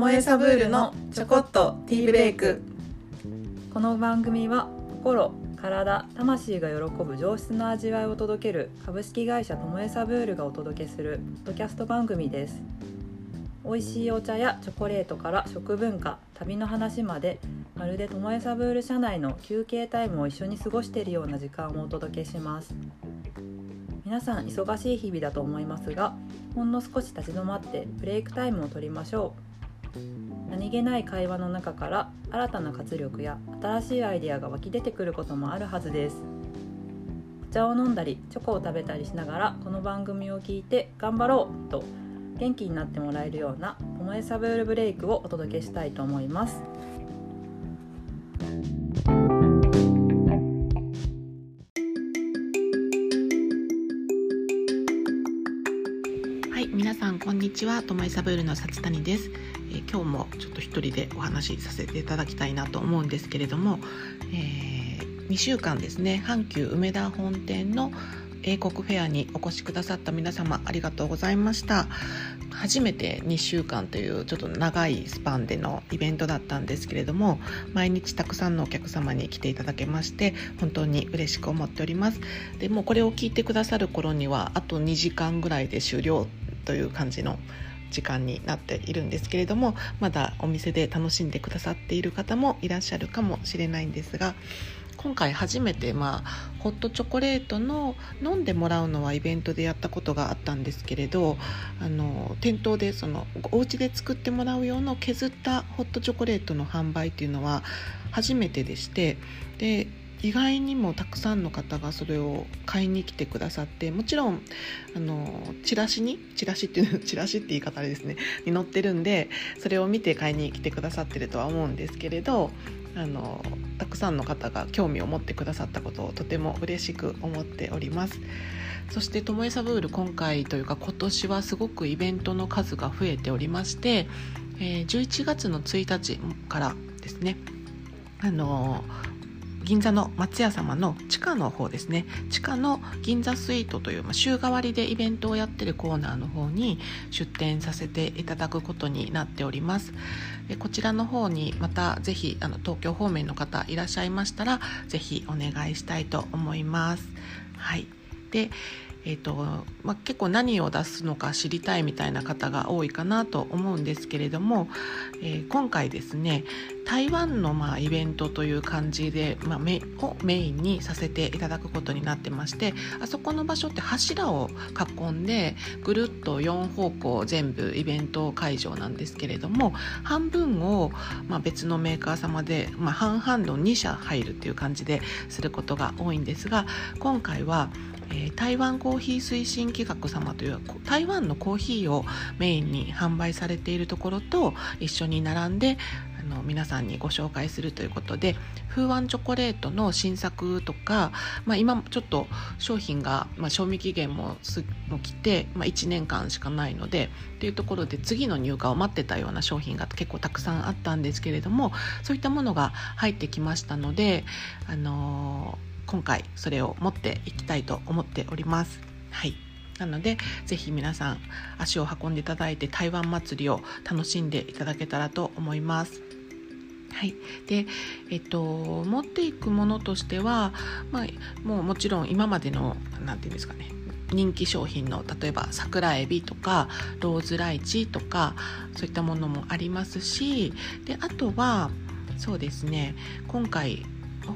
もえサブールのちょこっとティーブレイク。この番組は心体魂が喜ぶ上質な味わいを届ける株式会社ともえサブールがお届けするポッドキャスト番組です。美味しいお茶やチョコレートから食文化旅の話までまるでともえサブール社内の休憩タイムを一緒に過ごしているような時間をお届けします。皆さん忙しい日々だと思いますがほんの少し立ち止まってブレイクタイムを取りましょう。何気ない会話の中から新たな活力や新しいアイデアが湧き出てくることもあるはずです。お茶を飲んだりチョコを食べたりしながらこの番組を聞いて頑張ろうと元気になってもらえるような「ともえサブールブレイク」をお届けしたいと思います。はい皆さんこんにちは。ともえサブールのさつたにです、えー今日もちょっと一人でお話しさせていただきたいなと思うんですけれども、え2週間ですね。阪急梅田本店の英国フェアにお越しくださった皆様ありがとうございました。初めて2週間というちょっと長いスパンでのイベントだったんですけれども毎日たくさんのお客様に来ていただけまして本当に嬉しく思っております。でもこれを聞いてくださる頃にはあと2時間ぐらいで終了という感じの時間になっているんですけれどもまだお店で楽しんでくださっている方もいらっしゃるかもしれないんですが今回初めて、まあ、ホットチョコレートの飲んでもらうのはイベントでやったことがあったんですけれどあの店頭でそのお家で作ってもらう用の削ったホットチョコレートの販売っていうのは初めてでしてで意外にもたくさんの方がそれを買いに来てくださってもちろんあのチラシにチラシっていう チラシって言い方あれですね に載ってるんでそれを見て買いに来てくださってるとは思うんですけれどあのたくさんの方が興味を持ってくださったことをとても嬉しく思っております。そしてともえサブール今回というか今年はすごくイベントの数が増えておりまして、えー11月の1日からですねあの銀座の松屋様の地下の方ですね。地下の銀座スイートという、まあ、週替わりでイベントをやってるコーナーの方に出店させていただくことになっております。でこちらの方にまたぜひあの東京方面の方いらっしゃいましたらぜひお願いしたいと思います。はい。でえーとまあ、結構何を出すのか知りたいみたいな方が多いかなと思うんですけれども、えー今回ですね台湾のまあイベントという感じで、まあ、メをメインにさせていただくことになってましてあそこの場所って柱を囲んでぐるっと4方向全部イベント会場なんですけれども半分をまあ別のメーカー様で、まあ、半々の2社入るっていう感じですることが多いんですが今回は台湾コーヒー推進企画様という台湾のコーヒーをメインに販売されているところと一緒に並んでの皆さんにご紹介するということで風湾チョコレートの新作とか、まあ、今ちょっと商品が、まあ、賞味期限もすも来て、まあ、1年間しかないのでっていうところで次の入荷を待ってたような商品が結構たくさんあったんですけれどもそういったものが入ってきましたので、あのー今回それを持っていきたいと思っております。はいなのでぜひ皆さん足を運んでいただいて台湾祭りを楽しんでいただけたらと思います。はい、で、えっと、持っていくものとしては、まあ、もうもちろん今までの何て言うんですかね人気商品の例えば桜えびとかローズライチとかそういったものもありますしであとはそうですね今回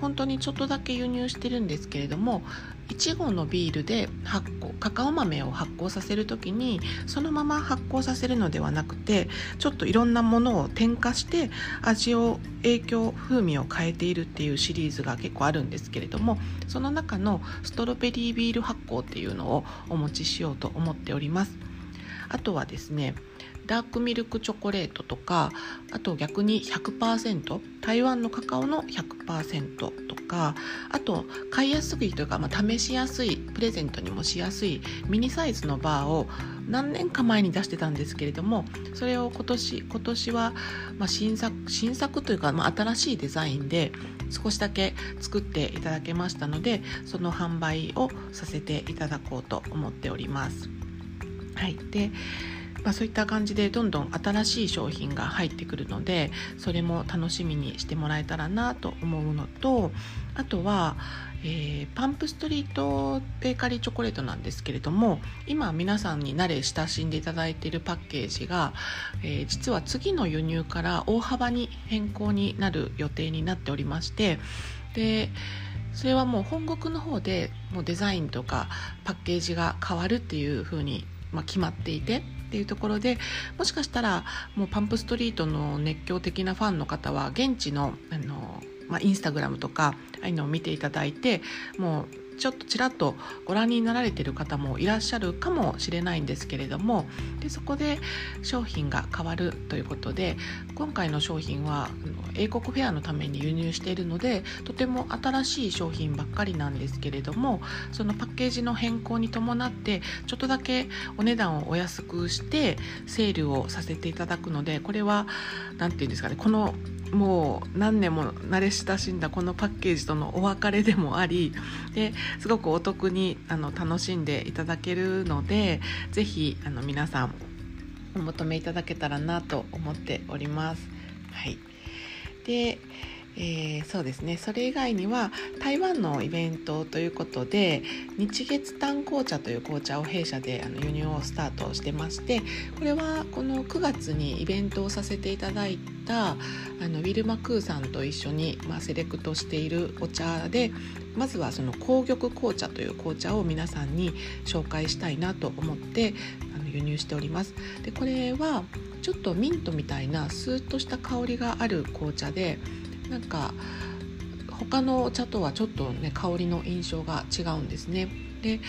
本当にちょっとだけ輸入してるんですけれどもいちごのビールで発酵カカオ豆を発酵させる時にそのまま発酵させるのではなくてちょっといろんなものを添加して味を影響風味を変えているっていうシリーズが結構あるんですけれどもその中のストロベリービール発酵っていうのをお持ちしようと思っております。あとはですねダークミルクチョコレートとかあと逆に100%台湾のカカオの100%とかあと買いやすいというか、まあ、試しやすいプレゼントにもしやすいミニサイズのバーを何年か前に出してたんですけれどもそれを今年今年は、まあ、新作新作というか、まあ、新しいデザインで少しだけ作っていただけましたのでその販売をさせていただこうと思っております。はい、でまあ、そういった感じでどんどん新しい商品が入ってくるのでそれも楽しみにしてもらえたらなと思うのとあとは、えー、パンプストリートベーカリーチョコレートなんですけれども今皆さんに慣れ親しんでいただいているパッケージが、えー、実は次の輸入から大幅に変更になる予定になっておりましてでそれはもう本国の方でもうデザインとかパッケージが変わるっていう風にま決まっていてっていうところでもしかしたらもうパンプストリートの熱狂的なファンの方は現地のあの、まあ、インスタグラムとかああいうのを見ていただいてもうちょっとちらっとご覧になられてる方もいらっしゃるかもしれないんですけれどもでそこで商品が変わるということで今回の商品は英国フェアのために輸入しているのでとても新しい商品ばっかりなんですけれどもそのパッケージの変更に伴ってちょっとだけお値段をお安くしてセールをさせていただくのでこれは何て言うんですかねこのもう何年も慣れ親しんだこのパッケージとのお別れでもありですごくお得にあの楽しんでいただけるので是非あの皆さんお求めいただけたらなと思っております。はい、でえー、そうですねそれ以外には台湾のイベントということで日月炭紅茶という紅茶を弊社であの輸入をスタートしてましてこれはこの9月にイベントをさせていただいたあのウィルマ・クーさんと一緒に、まあ、セレクトしているお茶でまずはその紅玉紅茶という紅茶を皆さんに紹介したいなと思ってあの輸入しております。でこれはちょっとミントみたいなスーッとした香りがある紅茶でなんか他のお茶とはちょっとね香りの印象が違うんですね。で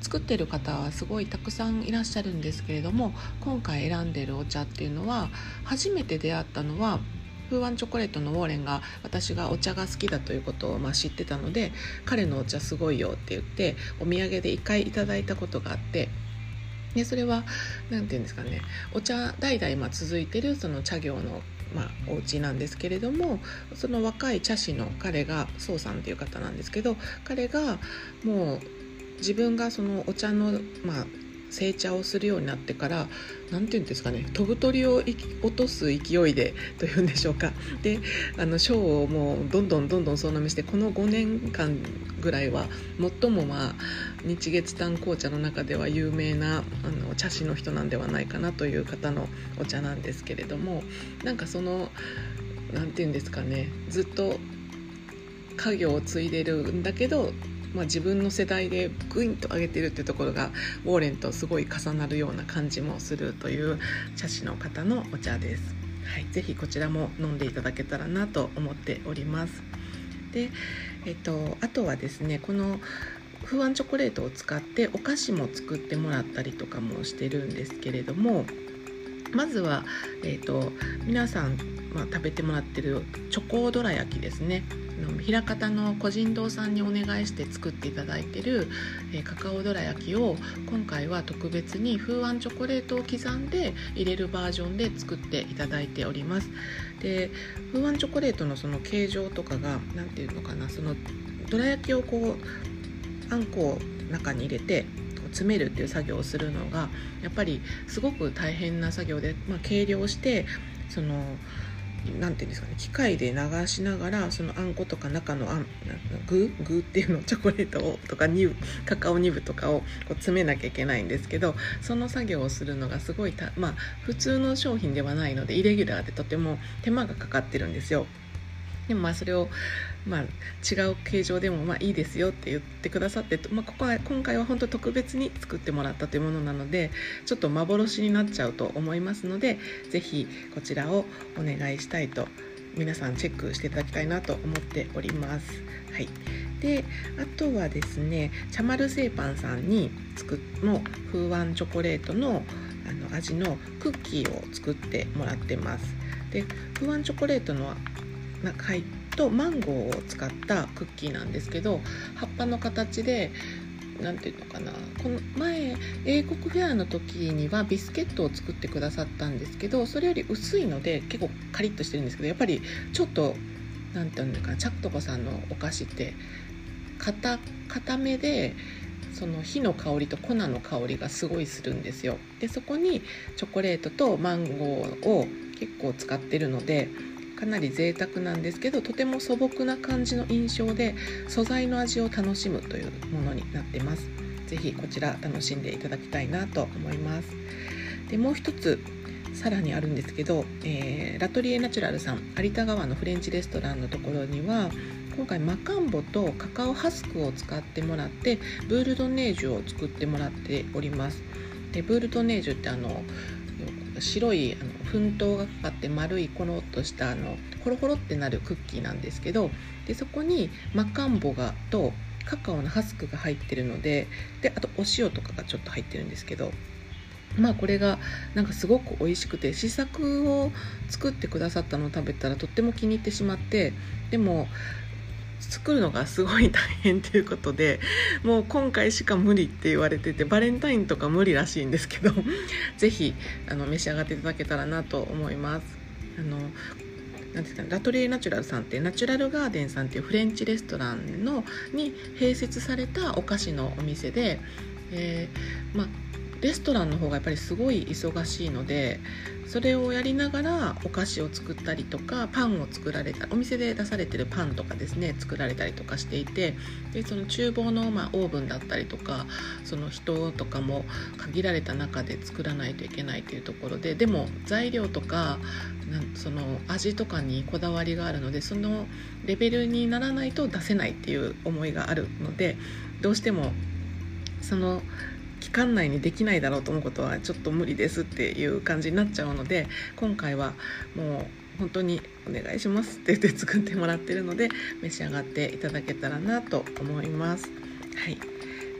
作ってる方はすごいたくさんいらっしゃるんですけれども今回選んでるお茶っていうのは初めて出会ったのはフーワンチョコレートのウォーレンが私がお茶が好きだということをまあ知ってたので彼のお茶すごいよって言ってお土産で1回いただいたことがあってでそれは何て言うんですかねお茶代々ま続いてるその茶業のまあ、お家なんですけれどもその若い茶師の彼が宋さんっていう方なんですけど彼がもう自分がそのお茶の、まあ、成茶をするようになってから何て言うんですかね飛ぶ鳥を落とす勢いでというんでしょうか。であの賞をもうどんどんどんどん総なめしてこの5年間ぐらいは最もまあ日月炭紅茶の中では有名なあの茶師の人なんではないかなという方のお茶なんですけれどもなんかその何て言うんですかねずっと家業を継いでるんだけどまあ、自分の世代でグインと上げてるってところがウォーレンとすごい重なるような感じもするという茶師の方のお茶です。はい、ぜひこちらも飲んでいただけたらなと思っております。で、えっと、あとはですねこのフーチョコレートを使ってお菓子も作ってもらったりとかもしてるんですけれどもまずは、えーと、皆さん、まあ、食べてもらってるチョコどら焼きですね枚方の個人堂さんにお願いして作っていただいてる、えー、カカオどら焼きを今回は特別に風ンチョコレートを刻んで入れるバージョンで作っていただいております。で風ンチョコレートのその形状とかが何ていうのかなそのどら焼きをこうあんこを中に入れて詰めるっていう作業をするのがやっぱりすごく大変な作業で、まあ、計量してそのなんていうんですかね機械で流しながらそのあんことか中のあん具具っていうのチョコレートをとかニブカカオニブとかをこう詰めなきゃいけないんですけどその作業をするのがすごいたまあ普通の商品ではないのでイレギュラーでとても手間がかかってるんですよ。でもまあそれをまあ、違う形状でもまあいいですよって言ってくださって、まあ、ここは今回は本当特別に作ってもらったというものなのでちょっと幻になっちゃうと思いますので是非こちらをお願いしたいと皆さんチェックしていただきたいなと思っております。はい、であとはですねチャマル製パンさんに作の風湾チョコレートのあの味のクッキーを作ってもらってます。で風湾チョコレートの入っとマンゴーを使ったクッキーなんですけど葉っぱの形で何て言うのかなこの前英国フェアの時にはビスケットを作ってくださったんですけどそれより薄いので結構カリッとしてるんですけどやっぱりちょっと何て言うのかなチャットコさんのお菓子って硬めでその火の香りと粉の香りがすごいするんですよ。でそこにチョコレートとマンゴーを結構使ってるのでかなり贅沢なんですけどとても素朴な感じの印象で素材の味を楽しむというものになってます。是非こちら楽しんでいただきたいなと思います。でもう一つさらにあるんですけど、えー、ラトリエナチュラルさん有田川のフレンチレストランのところには今回マカンボとカカオハスクを使ってもらってブールドネージュを作ってもらっております。でブールドネージュってあの白いあの粉糖がかかって丸いコロッとしたあのホロホロってなるクッキーなんですけどでそこにマカンボがとカカオのハスクが入ってるのでであとお塩とかがちょっと入ってるんですけどまあこれがなんかすごく美味しくて試作を作ってくださったのを食べたらとっても気に入ってしまってでも作るのがすごい大変ということでもう今回しか無理って言われててバレンタインとか無理らしいんですけど 是非あの召し上がっていただけたらなと思います。あのなんですかね、ラトリエナチュラルさんってナチュラルガーデンさんっていうフレンチレストランのに併設されたお菓子のお店で、えー、まあ、レストランの方がやっぱりすごい忙しいのでそれをやりながらお菓子を作ったりとかパンを作られたお店で出されてるパンとかですね作られたりとかしていてでその厨房の、まあ、オーブンだったりとかその人とかも限られた中で作らないといけないというところででも材料とかその味とかにこだわりがあるのでそのレベルにならないと出せないっていう思いがあるのでどうしてもその期間内にできないだろうと思うことはちょっと無理ですっていう感じになっちゃうので今回はもう本当にお願いしますって言って作ってもらってるので召し上がっていただけたらなと思います。はい。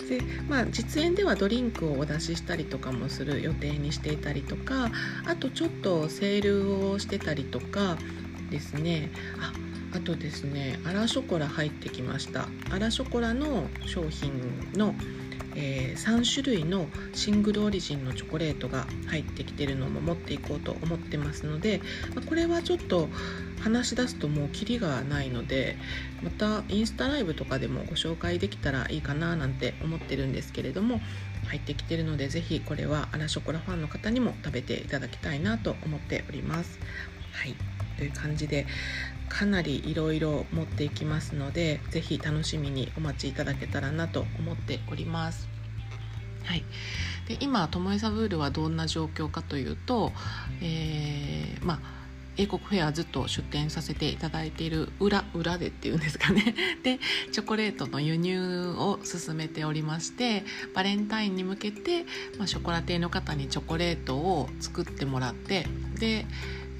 でまあ、実演ではドリンクをお出ししたりとかもする予定にしていたりとかあとちょっとセールをしてたりとかですね。ああとですねアラショコラ入ってきました。アラショコラの商品のえー、3種類のシングルオリジンのチョコレートが入ってきてるのも持っていこうと思ってますので、まこれはちょっと話し出すともうキリがないのでまたインスタライブとかでもご紹介できたらいいかななんて思ってるんですけれども入ってきてるので是非これはアラショコラファンの方にも食べていただきたいなと思っております。はいという感じでかなりいろいろ持っていきますので是非楽しみにお待ちいただけたらなと思っております。はい、で今トモエサブールはどんな状況かというと、えー、まあ英国フェアずっと出店させていただいている裏裏でっていうんですかね でチョコレートの輸入を進めておりましてバレンタインに向けて、まあ、ショコラティエの方にチョコレートを作ってもらってで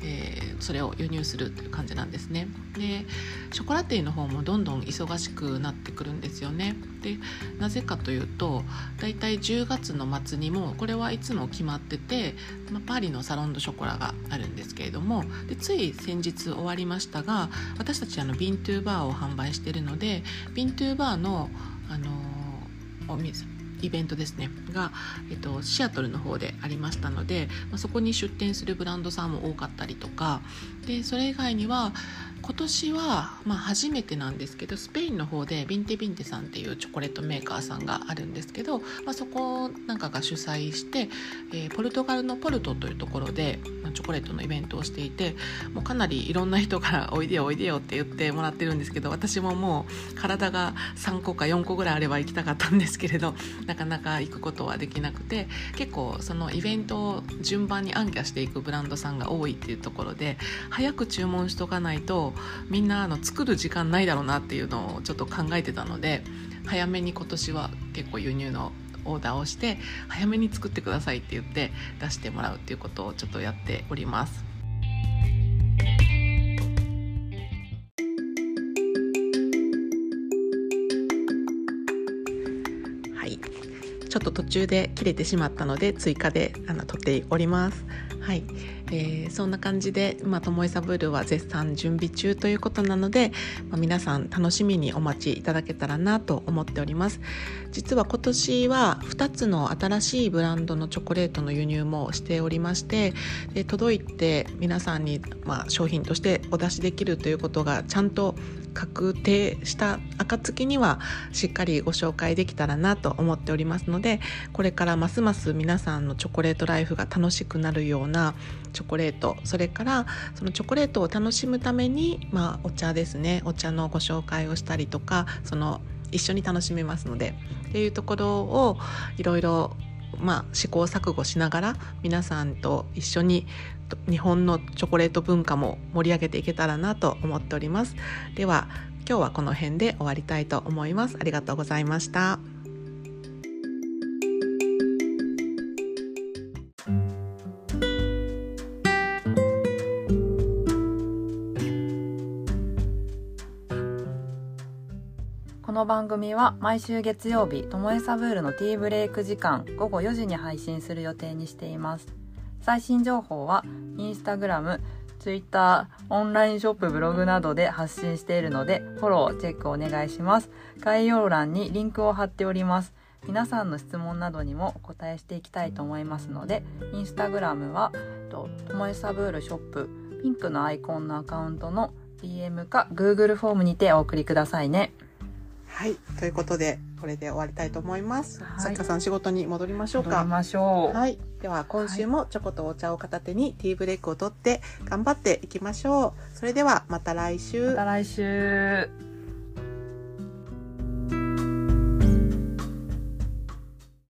えー、それを輸入するという感じなんですね。でショコラティの方もどんどん忙しくなってくるんですよね。でなぜかというとだいたい10月の末にもこれはいつも決まってて、まあ、パリのサロンドショコラがあるんですけれどもでつい先日終わりましたが私たちあのビントゥーバーを販売しているのでビントゥーバーのあのお水イベントですね。が、えっと、シアトルの方でありましたので、まあ、そこに出店するブランドさんも多かったりとか。でそれ以外には今年は、まあ、初めてなんですけどスペインの方でビンテビンテさんっていうチョコレートメーカーさんがあるんですけど、まあ、そこなんかが主催して、えー、ポルトガルのポルトというところでチョコレートのイベントをしていてもうかなりいろんな人から「おいでよおいでよ」って言ってもらってるんですけど私ももう体が3個か4個ぐらいあれば行きたかったんですけれど なかなか行くことはできなくて結構そのイベントを順番に暗記していくブランドさんが多いっていうところで早く注文しとかないとみんなあの作る時間ないだろうなっていうのをちょっと考えてたので早めに今年は結構輸入のオーダーをして早めに作ってくださいって言って出してもらうっていうことをちょっとやっております。はいちょっと途中で切れてしまったので追加であの撮っております。はい、えー、そんな感じで、まあ、ともえサブールは絶賛準備中ということなので、まあ、皆さん楽しみにお待ちいただけたらなと思っております。実は今年は2つの新しいブランドのチョコレートの輸入もしておりましてで届いて皆さんに、まあ、商品としてお出しできるということがちゃんと確定した暁にはしっかりご紹介できたらなと思っておりますのでこれからますます皆さんのチョコレートライフが楽しくなるようなチョコレートそれからそのチョコレートを楽しむために、まあ、お茶ですねお茶のご紹介をしたりとかその一緒に楽しめますのでっていうところをいろいろまあ、試行錯誤しながら皆さんと一緒に日本のチョコレート文化も盛り上げていけたらなと思っております。では今日はこの辺で終わりたいと思います。ありがとうございました。この番組は毎週月曜日ともえサブールのティーブレイク時間午後4時に配信する予定にしています。最新情報はインスタグラム、ツイッター、オンラインショップ、ブログなどで発信しているのでフォロー、チェックお願いします。概要欄にリンクを貼っております。皆さんの質問などにもお答えしていきたいと思いますのでインスタグラムはともえサブールショップピンクのアイコンのアカウントの DM か Google フォームにてお送りくださいね。はいということでこれで終わりたいと思います、はい。作家さん仕事に戻りましょうか。戻りましょう、はい、では今週もチョコとお茶を片手にティーブレイクを取って頑張っていきましょう。それではまた来週。また来週